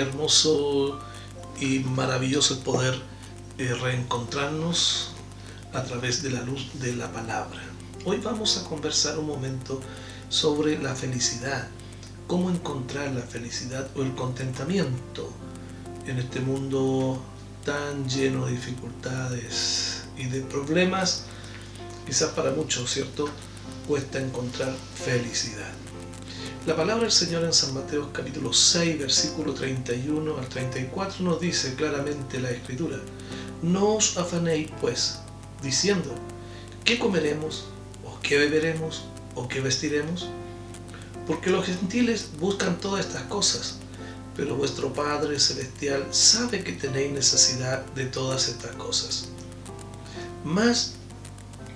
Hermoso y maravilloso el poder eh, reencontrarnos a través de la luz de la palabra. Hoy vamos a conversar un momento sobre la felicidad, cómo encontrar la felicidad o el contentamiento en este mundo tan lleno de dificultades y de problemas. Quizás para muchos, ¿cierto? Cuesta encontrar felicidad. La palabra del Señor en San Mateo capítulo 6, versículo 31 al 34 nos dice claramente la escritura, no os afanéis pues, diciendo, ¿qué comeremos? ¿O qué beberemos? ¿O qué vestiremos? Porque los gentiles buscan todas estas cosas, pero vuestro Padre Celestial sabe que tenéis necesidad de todas estas cosas. Mas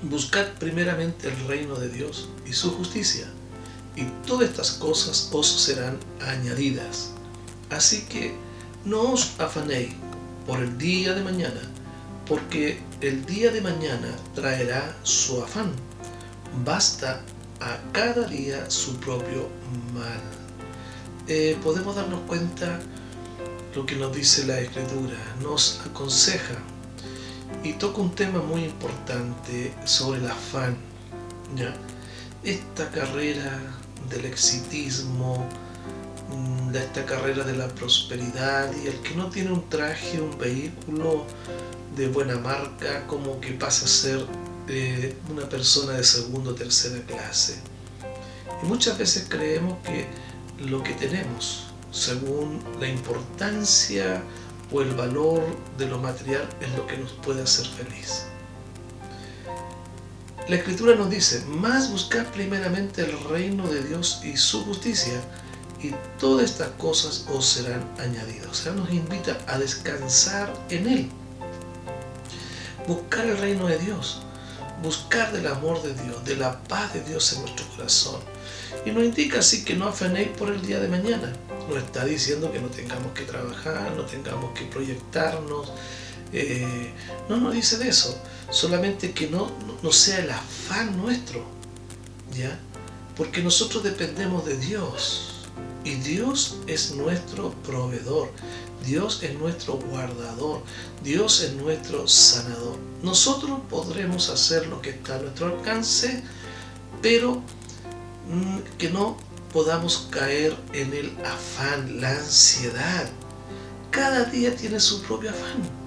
buscad primeramente el reino de Dios y su justicia y todas estas cosas os serán añadidas. Así que no os afanéis por el día de mañana, porque el día de mañana traerá su afán. Basta a cada día su propio mal. Eh, podemos darnos cuenta lo que nos dice la escritura, nos aconseja y toca un tema muy importante sobre el afán. ¿ya? Esta carrera del exitismo, mm, de esta carrera de la prosperidad y el que no tiene un traje, un vehículo de buena marca, como que pasa a ser eh, una persona de segunda o tercera clase. Y muchas veces creemos que lo que tenemos, según la importancia o el valor de lo material, es lo que nos puede hacer feliz. La escritura nos dice, más buscar primeramente el reino de Dios y su justicia, y todas estas cosas os serán añadidas. O sea, nos invita a descansar en Él. Buscar el reino de Dios, buscar del amor de Dios, de la paz de Dios en nuestro corazón. Y nos indica así que no afanéis por el día de mañana. Nos está diciendo que no tengamos que trabajar, no tengamos que proyectarnos. Eh, no nos dice de eso solamente que no, no sea el afán nuestro, ¿ya? Porque nosotros dependemos de Dios y Dios es nuestro proveedor, Dios es nuestro guardador, Dios es nuestro sanador. Nosotros podremos hacer lo que está a nuestro alcance, pero mm, que no podamos caer en el afán, la ansiedad. Cada día tiene su propio afán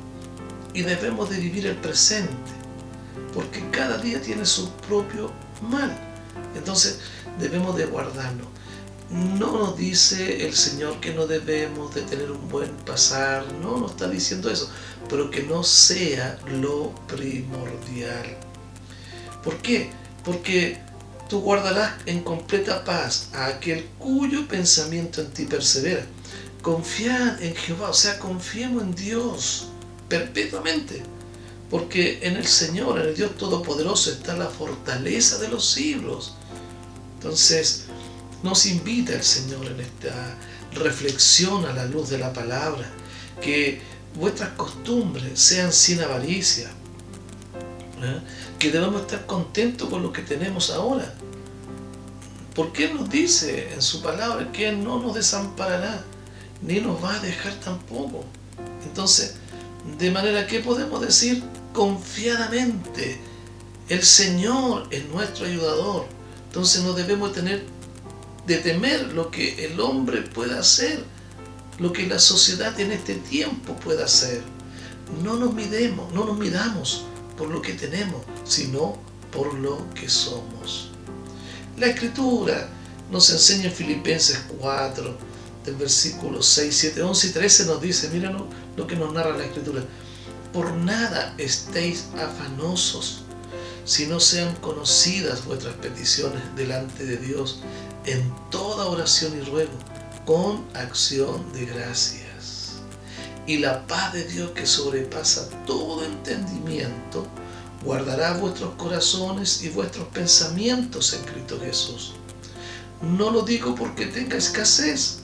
y debemos de vivir el presente, porque cada día tiene su propio mal. Entonces debemos de guardarlo. No nos dice el Señor que no debemos de tener un buen pasar, no nos está diciendo eso, pero que no sea lo primordial. ¿Por qué? Porque tú guardarás en completa paz a aquel cuyo pensamiento en ti persevera. Confiad en Jehová, o sea, confiemos en Dios perpetuamente. Porque en el Señor, en el Dios Todopoderoso, está la fortaleza de los siglos. Entonces, nos invita el Señor en esta reflexión a la luz de la palabra, que vuestras costumbres sean sin avaricia, ¿eh? que debamos estar contentos con lo que tenemos ahora. Porque Él nos dice en su palabra que Él no nos desamparará, ni nos va a dejar tampoco. Entonces, de manera que podemos decir confiadamente, el Señor es nuestro ayudador. Entonces no debemos tener de temer lo que el hombre pueda hacer, lo que la sociedad en este tiempo pueda hacer. No nos midemos, no nos midamos por lo que tenemos, sino por lo que somos. La escritura nos enseña en Filipenses 4, del versículo 6, 7, 11 y 13 nos dice, míranos lo que nos narra la escritura, por nada estéis afanosos, sino sean conocidas vuestras peticiones delante de Dios en toda oración y ruego, con acción de gracias. Y la paz de Dios que sobrepasa todo entendimiento, guardará vuestros corazones y vuestros pensamientos en Cristo Jesús. No lo digo porque tenga escasez,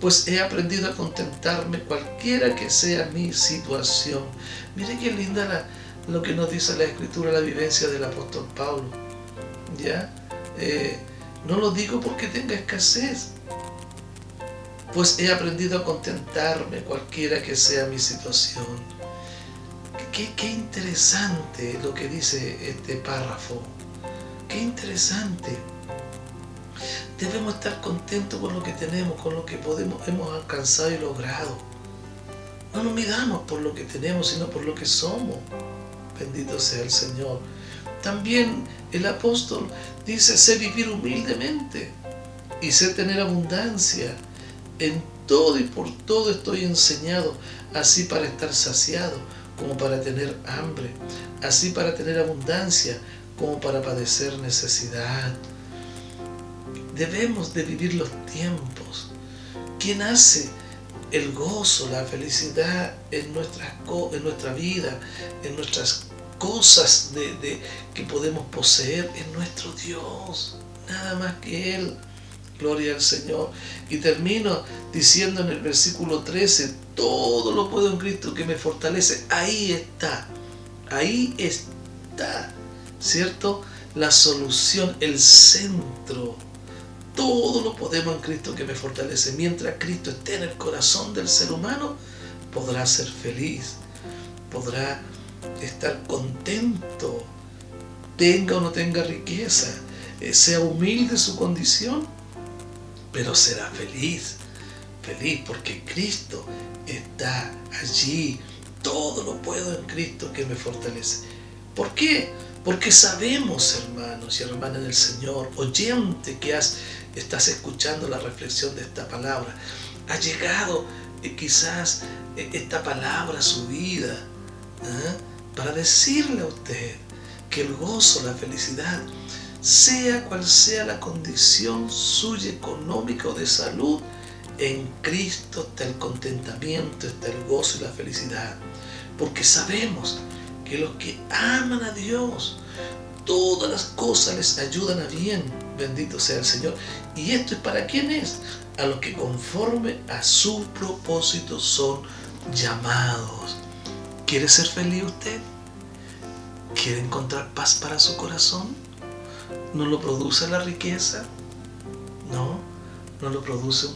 pues he aprendido a contentarme cualquiera que sea mi situación. Mire qué linda lo que nos dice la escritura, la vivencia del apóstol Pablo. ¿Ya? Eh, no lo digo porque tenga escasez, pues he aprendido a contentarme cualquiera que sea mi situación. Qué interesante lo que dice este párrafo. Qué interesante. Debemos estar contentos con lo que tenemos, con lo que podemos, hemos alcanzado y logrado. No nos midamos por lo que tenemos, sino por lo que somos. Bendito sea el Señor. También el apóstol dice, sé vivir humildemente y sé tener abundancia. En todo y por todo estoy enseñado, así para estar saciado como para tener hambre, así para tener abundancia como para padecer necesidad. Debemos de vivir los tiempos. ¿Quién hace el gozo, la felicidad en, en nuestra vida, en nuestras cosas de, que podemos poseer en nuestro Dios, nada más que Él. Gloria al Señor. Y termino diciendo en el versículo 13, todo lo puedo en Cristo que me fortalece. Ahí está, ahí está, ¿cierto? La solución, el centro. Todo lo podemos en Cristo que me fortalece. Mientras Cristo esté en el corazón del ser humano, podrá ser feliz, podrá estar contento, tenga o no tenga riqueza, eh, sea humilde su condición, pero será feliz, feliz porque Cristo está allí. Todo lo puedo en Cristo que me fortalece. ¿Por qué? Porque sabemos, hermanos y hermanas del Señor, oyente que has, estás escuchando la reflexión de esta palabra, ha llegado eh, quizás eh, esta palabra a su vida. ¿eh? para decirle a usted que el gozo, la felicidad, sea cual sea la condición suya económica o de salud, en Cristo está el contentamiento, está el gozo y la felicidad. Porque sabemos los que aman a Dios, todas las cosas les ayudan a bien. Bendito sea el Señor. ¿Y esto es para quién es? A los que conforme a su propósito son llamados. ¿Quiere ser feliz usted? ¿Quiere encontrar paz para su corazón? ¿No lo produce la riqueza? No, no lo produce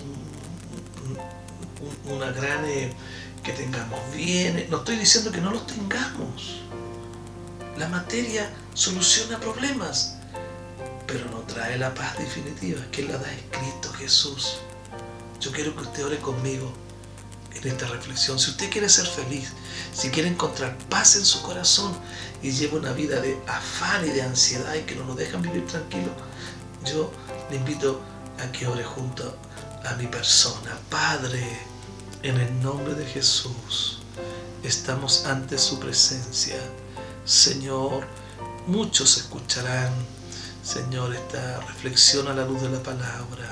una gran... Eh, que tengamos bienes. No estoy diciendo que no los tengamos. La materia soluciona problemas, pero no trae la paz definitiva que la da es Cristo Jesús. Yo quiero que usted ore conmigo en esta reflexión. Si usted quiere ser feliz, si quiere encontrar paz en su corazón y lleva una vida de afán y de ansiedad y que no nos dejan vivir tranquilo, yo le invito a que ore junto a mi persona. Padre, en el nombre de Jesús, estamos ante su presencia. Señor, muchos escucharán, Señor, esta reflexión a la luz de la palabra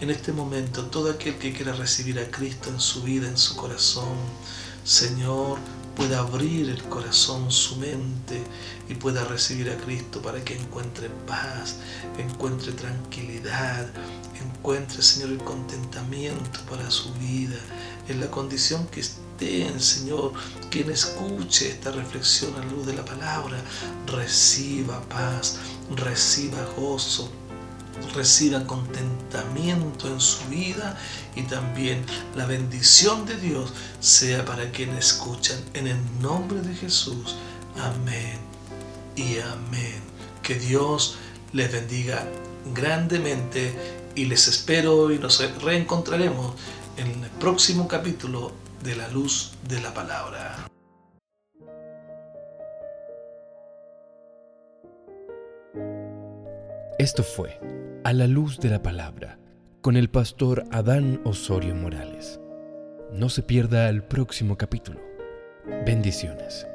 en este momento todo aquel que quiera recibir a Cristo en su vida, en su corazón, Señor, pueda abrir el corazón, su mente y pueda recibir a Cristo para que encuentre paz, encuentre tranquilidad, encuentre, Señor, el contentamiento para su vida, en la condición que esté, Señor, quien escuche esta reflexión a luz de la palabra, reciba paz, reciba gozo, reciba contentamiento en su vida y también la bendición de Dios sea para quienes escuchan en el nombre de Jesús. Amén y amén. Que Dios les bendiga grandemente y les espero y nos reencontraremos en el próximo capítulo de la luz de la palabra. Esto fue A la luz de la palabra con el pastor Adán Osorio Morales. No se pierda el próximo capítulo. Bendiciones.